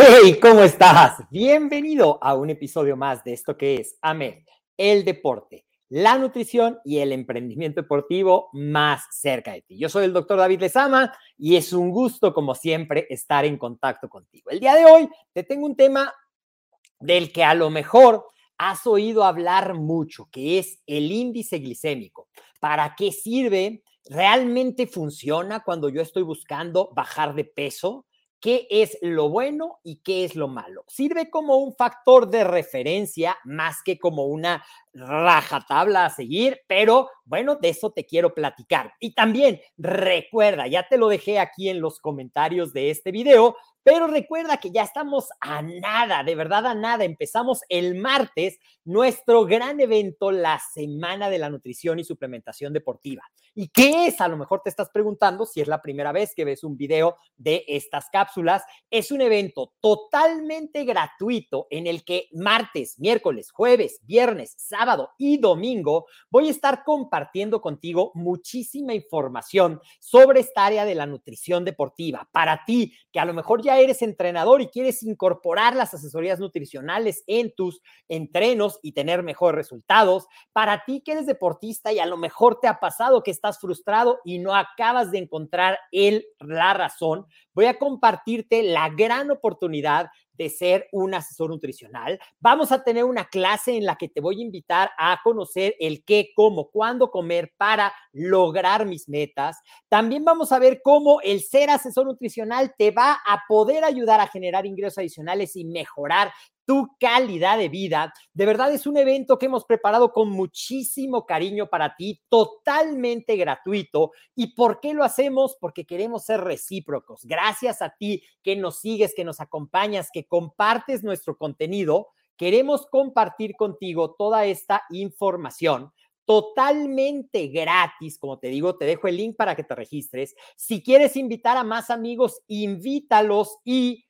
Hey, ¿cómo estás? Bienvenido a un episodio más de esto que es AMED, el deporte, la nutrición y el emprendimiento deportivo más cerca de ti. Yo soy el doctor David Lezama y es un gusto, como siempre, estar en contacto contigo. El día de hoy te tengo un tema del que a lo mejor has oído hablar mucho, que es el índice glicémico. ¿Para qué sirve? ¿Realmente funciona cuando yo estoy buscando bajar de peso? Qué es lo bueno y qué es lo malo. Sirve como un factor de referencia más que como una rajatabla a seguir, pero bueno, de eso te quiero platicar. Y también recuerda, ya te lo dejé aquí en los comentarios de este video, pero recuerda que ya estamos a nada, de verdad a nada. Empezamos el martes nuestro gran evento, la Semana de la Nutrición y Suplementación Deportiva. ¿Y qué es? A lo mejor te estás preguntando si es la primera vez que ves un video de estas cápsulas. Es un evento totalmente gratuito en el que martes, miércoles, jueves, viernes, sábado y domingo voy a estar compartiendo contigo muchísima información sobre esta área de la nutrición deportiva. Para ti, que a lo mejor ya eres entrenador y quieres incorporar las asesorías nutricionales en tus entrenos y tener mejores resultados, para ti que eres deportista y a lo mejor te ha pasado que estás frustrado y no acabas de encontrar el, la razón, voy a compartirte la gran oportunidad de ser un asesor nutricional. Vamos a tener una clase en la que te voy a invitar a conocer el qué, cómo, cuándo comer para lograr mis metas. También vamos a ver cómo el ser asesor nutricional te va a poder ayudar a generar ingresos adicionales y mejorar tu calidad de vida. De verdad es un evento que hemos preparado con muchísimo cariño para ti, totalmente gratuito. ¿Y por qué lo hacemos? Porque queremos ser recíprocos. Gracias a ti que nos sigues, que nos acompañas, que compartes nuestro contenido. Queremos compartir contigo toda esta información totalmente gratis, como te digo, te dejo el link para que te registres. Si quieres invitar a más amigos, invítalos y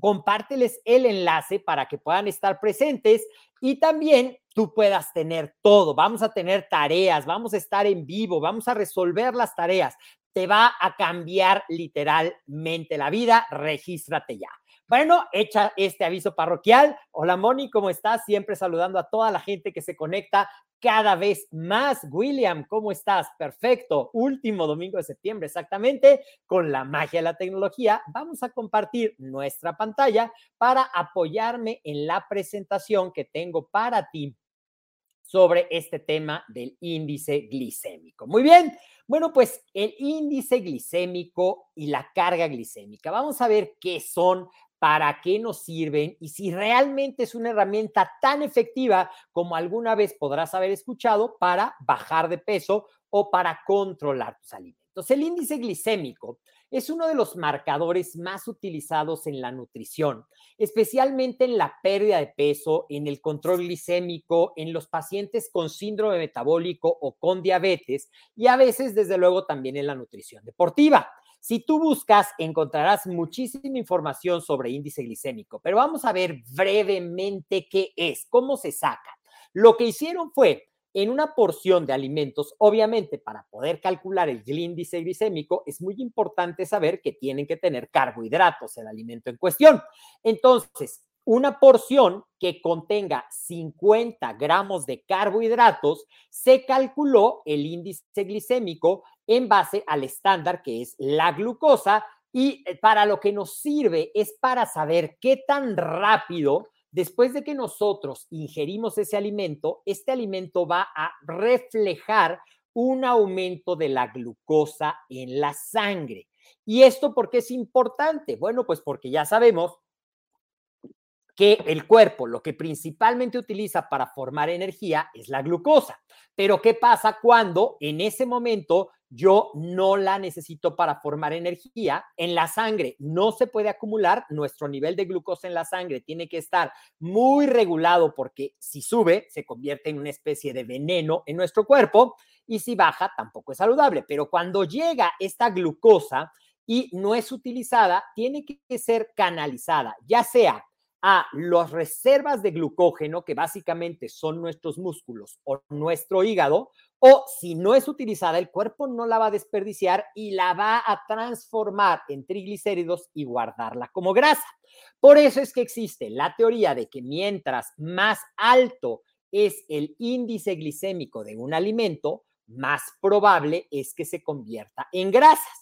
compárteles el enlace para que puedan estar presentes y también tú puedas tener todo. Vamos a tener tareas, vamos a estar en vivo, vamos a resolver las tareas. Te va a cambiar literalmente la vida. Regístrate ya. Bueno, echa este aviso parroquial. Hola Moni, ¿cómo estás? Siempre saludando a toda la gente que se conecta cada vez más. William, ¿cómo estás? Perfecto. Último domingo de septiembre, exactamente. Con la magia de la tecnología, vamos a compartir nuestra pantalla para apoyarme en la presentación que tengo para ti sobre este tema del índice glicémico. Muy bien. Bueno, pues el índice glicémico y la carga glicémica. Vamos a ver qué son, para qué nos sirven y si realmente es una herramienta tan efectiva como alguna vez podrás haber escuchado para bajar de peso o para controlar tus alimentos. El índice glicémico es uno de los marcadores más utilizados en la nutrición, especialmente en la pérdida de peso, en el control glicémico, en los pacientes con síndrome metabólico o con diabetes y a veces, desde luego, también en la nutrición deportiva. Si tú buscas, encontrarás muchísima información sobre índice glicémico, pero vamos a ver brevemente qué es, cómo se saca. Lo que hicieron fue en una porción de alimentos, obviamente para poder calcular el índice glicémico es muy importante saber que tienen que tener carbohidratos el alimento en cuestión. Entonces, una porción que contenga 50 gramos de carbohidratos, se calculó el índice glicémico en base al estándar que es la glucosa y eh, para lo que nos sirve es para saber qué tan rápido después de que nosotros ingerimos ese alimento, este alimento va a reflejar un aumento de la glucosa en la sangre. ¿Y esto por qué es importante? Bueno, pues porque ya sabemos que el cuerpo lo que principalmente utiliza para formar energía es la glucosa. Pero ¿qué pasa cuando en ese momento yo no la necesito para formar energía? En la sangre no se puede acumular, nuestro nivel de glucosa en la sangre tiene que estar muy regulado porque si sube se convierte en una especie de veneno en nuestro cuerpo y si baja tampoco es saludable. Pero cuando llega esta glucosa y no es utilizada, tiene que ser canalizada, ya sea a las reservas de glucógeno, que básicamente son nuestros músculos o nuestro hígado, o si no es utilizada, el cuerpo no la va a desperdiciar y la va a transformar en triglicéridos y guardarla como grasa. Por eso es que existe la teoría de que mientras más alto es el índice glicémico de un alimento, más probable es que se convierta en grasas.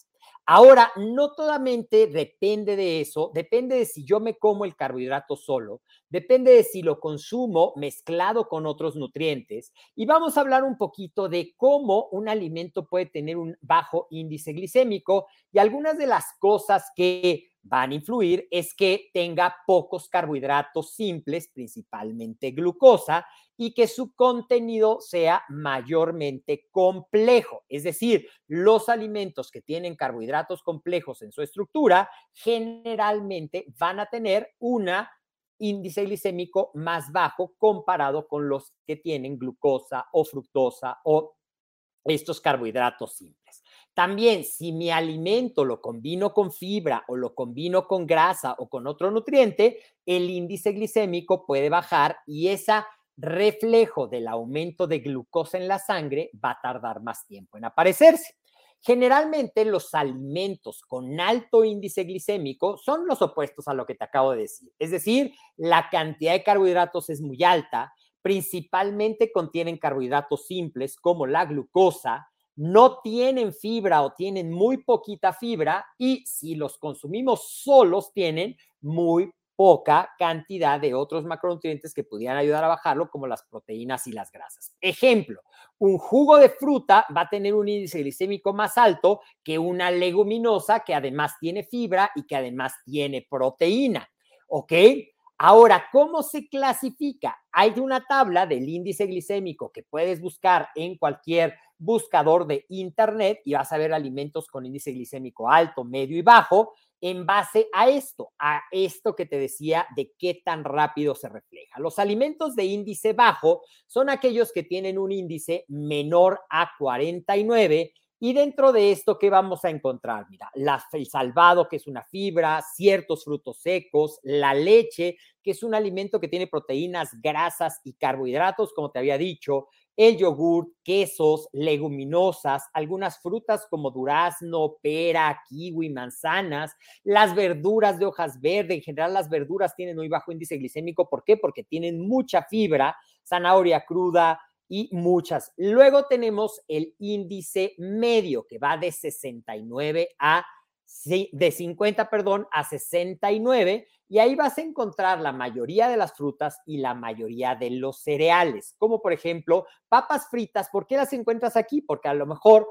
Ahora, no totalmente depende de eso, depende de si yo me como el carbohidrato solo, depende de si lo consumo mezclado con otros nutrientes y vamos a hablar un poquito de cómo un alimento puede tener un bajo índice glicémico y algunas de las cosas que van a influir es que tenga pocos carbohidratos simples, principalmente glucosa, y que su contenido sea mayormente complejo. Es decir, los alimentos que tienen carbohidratos complejos en su estructura generalmente van a tener un índice glicémico más bajo comparado con los que tienen glucosa o fructosa o estos carbohidratos simples. También, si mi alimento lo combino con fibra o lo combino con grasa o con otro nutriente, el índice glicémico puede bajar y esa reflejo del aumento de glucosa en la sangre va a tardar más tiempo en aparecerse. Generalmente los alimentos con alto índice glicémico son los opuestos a lo que te acabo de decir. Es decir, la cantidad de carbohidratos es muy alta, principalmente contienen carbohidratos simples como la glucosa, no tienen fibra o tienen muy poquita fibra y si los consumimos solos tienen muy poca cantidad de otros macronutrientes que pudieran ayudar a bajarlo, como las proteínas y las grasas. Ejemplo, un jugo de fruta va a tener un índice glicémico más alto que una leguminosa que además tiene fibra y que además tiene proteína. ¿Ok? Ahora, ¿cómo se clasifica? Hay una tabla del índice glicémico que puedes buscar en cualquier buscador de internet y vas a ver alimentos con índice glicémico alto, medio y bajo en base a esto, a esto que te decía de qué tan rápido se refleja. Los alimentos de índice bajo son aquellos que tienen un índice menor a 49 y dentro de esto, ¿qué vamos a encontrar? Mira, el salvado, que es una fibra, ciertos frutos secos, la leche, que es un alimento que tiene proteínas, grasas y carbohidratos, como te había dicho, el yogur, quesos, leguminosas, algunas frutas como durazno, pera, kiwi, manzanas, las verduras de hojas verdes, en general las verduras tienen muy bajo índice glicémico, ¿por qué? Porque tienen mucha fibra, zanahoria cruda y muchas. Luego tenemos el índice medio que va de 69 a de 50, perdón, a 69 y ahí vas a encontrar la mayoría de las frutas y la mayoría de los cereales, como por ejemplo papas fritas. ¿Por qué las encuentras aquí? Porque a lo mejor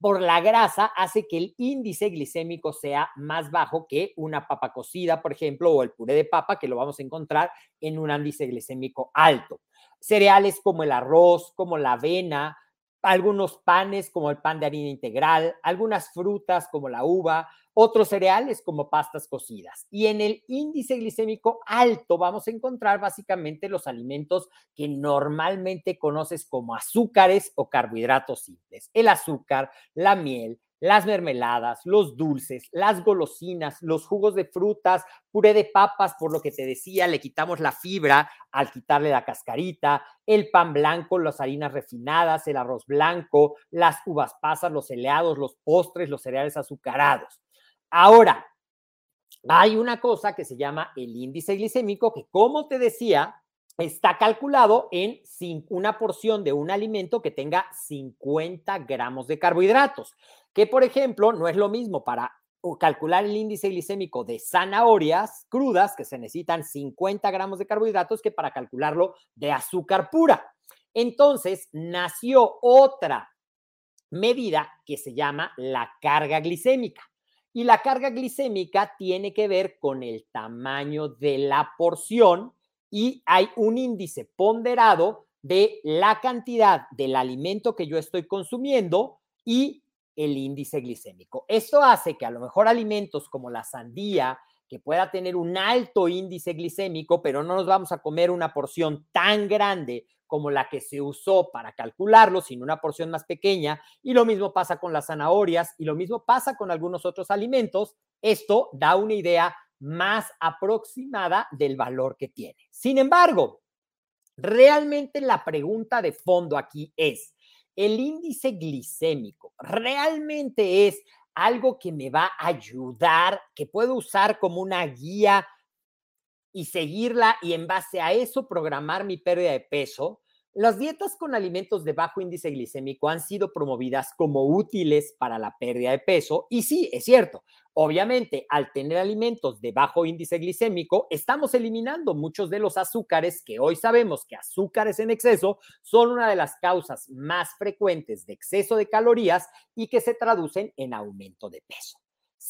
por la grasa hace que el índice glicémico sea más bajo que una papa cocida, por ejemplo, o el puré de papa, que lo vamos a encontrar en un índice glicémico alto. Cereales como el arroz, como la avena, algunos panes como el pan de harina integral, algunas frutas como la uva, otros cereales como pastas cocidas. Y en el índice glicémico alto vamos a encontrar básicamente los alimentos que normalmente conoces como azúcares o carbohidratos simples. El azúcar, la miel, las mermeladas, los dulces, las golosinas, los jugos de frutas, puré de papas, por lo que te decía, le quitamos la fibra al quitarle la cascarita, el pan blanco, las harinas refinadas, el arroz blanco, las uvas pasas, los helados, los postres, los cereales azucarados. Ahora, hay una cosa que se llama el índice glicémico, que como te decía, está calculado en una porción de un alimento que tenga 50 gramos de carbohidratos, que por ejemplo no es lo mismo para calcular el índice glicémico de zanahorias crudas, que se necesitan 50 gramos de carbohidratos, que para calcularlo de azúcar pura. Entonces nació otra medida que se llama la carga glicémica. Y la carga glicémica tiene que ver con el tamaño de la porción y hay un índice ponderado de la cantidad del alimento que yo estoy consumiendo y el índice glicémico. Esto hace que a lo mejor alimentos como la sandía, que pueda tener un alto índice glicémico, pero no nos vamos a comer una porción tan grande como la que se usó para calcularlo, sino una porción más pequeña. Y lo mismo pasa con las zanahorias y lo mismo pasa con algunos otros alimentos. Esto da una idea más aproximada del valor que tiene. Sin embargo, realmente la pregunta de fondo aquí es, ¿el índice glicémico realmente es algo que me va a ayudar, que puedo usar como una guía y seguirla y en base a eso programar mi pérdida de peso? Las dietas con alimentos de bajo índice glicémico han sido promovidas como útiles para la pérdida de peso y sí, es cierto. Obviamente, al tener alimentos de bajo índice glicémico, estamos eliminando muchos de los azúcares que hoy sabemos que azúcares en exceso son una de las causas más frecuentes de exceso de calorías y que se traducen en aumento de peso.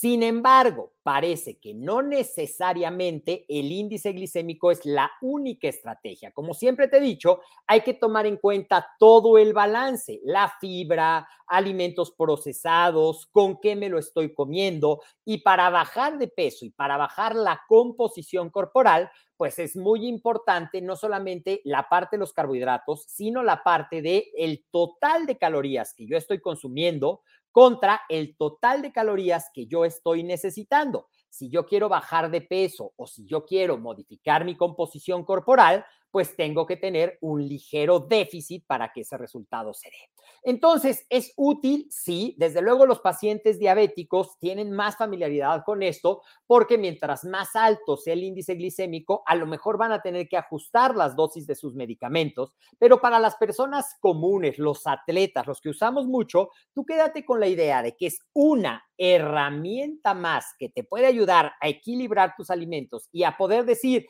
Sin embargo, parece que no necesariamente el índice glicémico es la única estrategia. Como siempre te he dicho, hay que tomar en cuenta todo el balance, la fibra, alimentos procesados, con qué me lo estoy comiendo. Y para bajar de peso y para bajar la composición corporal, pues es muy importante no solamente la parte de los carbohidratos, sino la parte de el total de calorías que yo estoy consumiendo contra el total de calorías que yo estoy necesitando. Si yo quiero bajar de peso o si yo quiero modificar mi composición corporal, pues tengo que tener un ligero déficit para que ese resultado se dé. Entonces, ¿es útil? Sí, desde luego los pacientes diabéticos tienen más familiaridad con esto porque mientras más alto sea el índice glicémico, a lo mejor van a tener que ajustar las dosis de sus medicamentos, pero para las personas comunes, los atletas, los que usamos mucho, tú quédate con la idea de que es una herramienta más que te puede ayudar a equilibrar tus alimentos y a poder decir,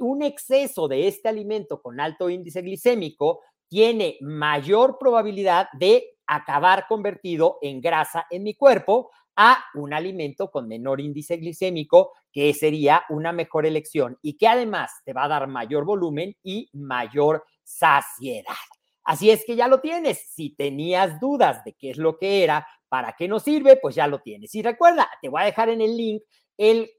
un exceso de este alimento con alto índice glicémico tiene mayor probabilidad de acabar convertido en grasa en mi cuerpo a un alimento con menor índice glicémico, que sería una mejor elección y que además te va a dar mayor volumen y mayor saciedad. Así es que ya lo tienes. Si tenías dudas de qué es lo que era, para qué nos sirve, pues ya lo tienes. Y recuerda, te voy a dejar en el link el,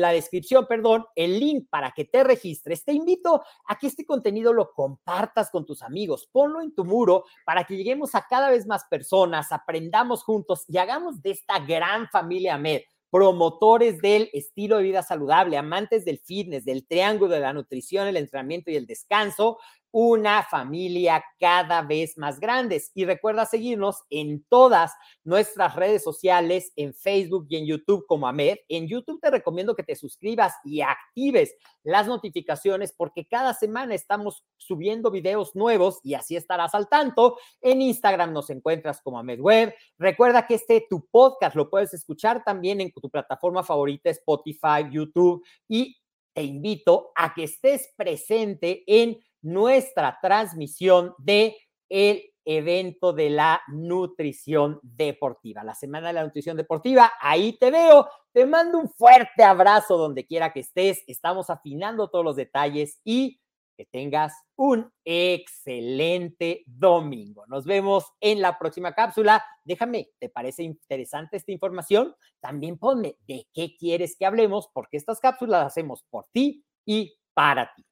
la descripción, perdón, el link para que te registres. Te invito a que este contenido lo compartas con tus amigos, ponlo en tu muro para que lleguemos a cada vez más personas, aprendamos juntos y hagamos de esta gran familia MED promotores del estilo de vida saludable, amantes del fitness, del triángulo de la nutrición, el entrenamiento y el descanso, una familia cada vez más grandes. Y recuerda seguirnos en todas nuestras redes sociales, en Facebook y en YouTube como AMED. En YouTube te recomiendo que te suscribas y actives las notificaciones porque cada semana estamos subiendo videos nuevos y así estarás al tanto. En Instagram nos encuentras como AMED Web. Recuerda que este tu podcast lo puedes escuchar también en tu plataforma favorita, Spotify, YouTube y te invito a que estés presente en nuestra transmisión de el evento de la nutrición deportiva, la semana de la nutrición deportiva. Ahí te veo, te mando un fuerte abrazo donde quiera que estés. Estamos afinando todos los detalles y que tengas un excelente domingo. Nos vemos en la próxima cápsula. Déjame, ¿te parece interesante esta información? También ponme de qué quieres que hablemos, porque estas cápsulas las hacemos por ti y para ti.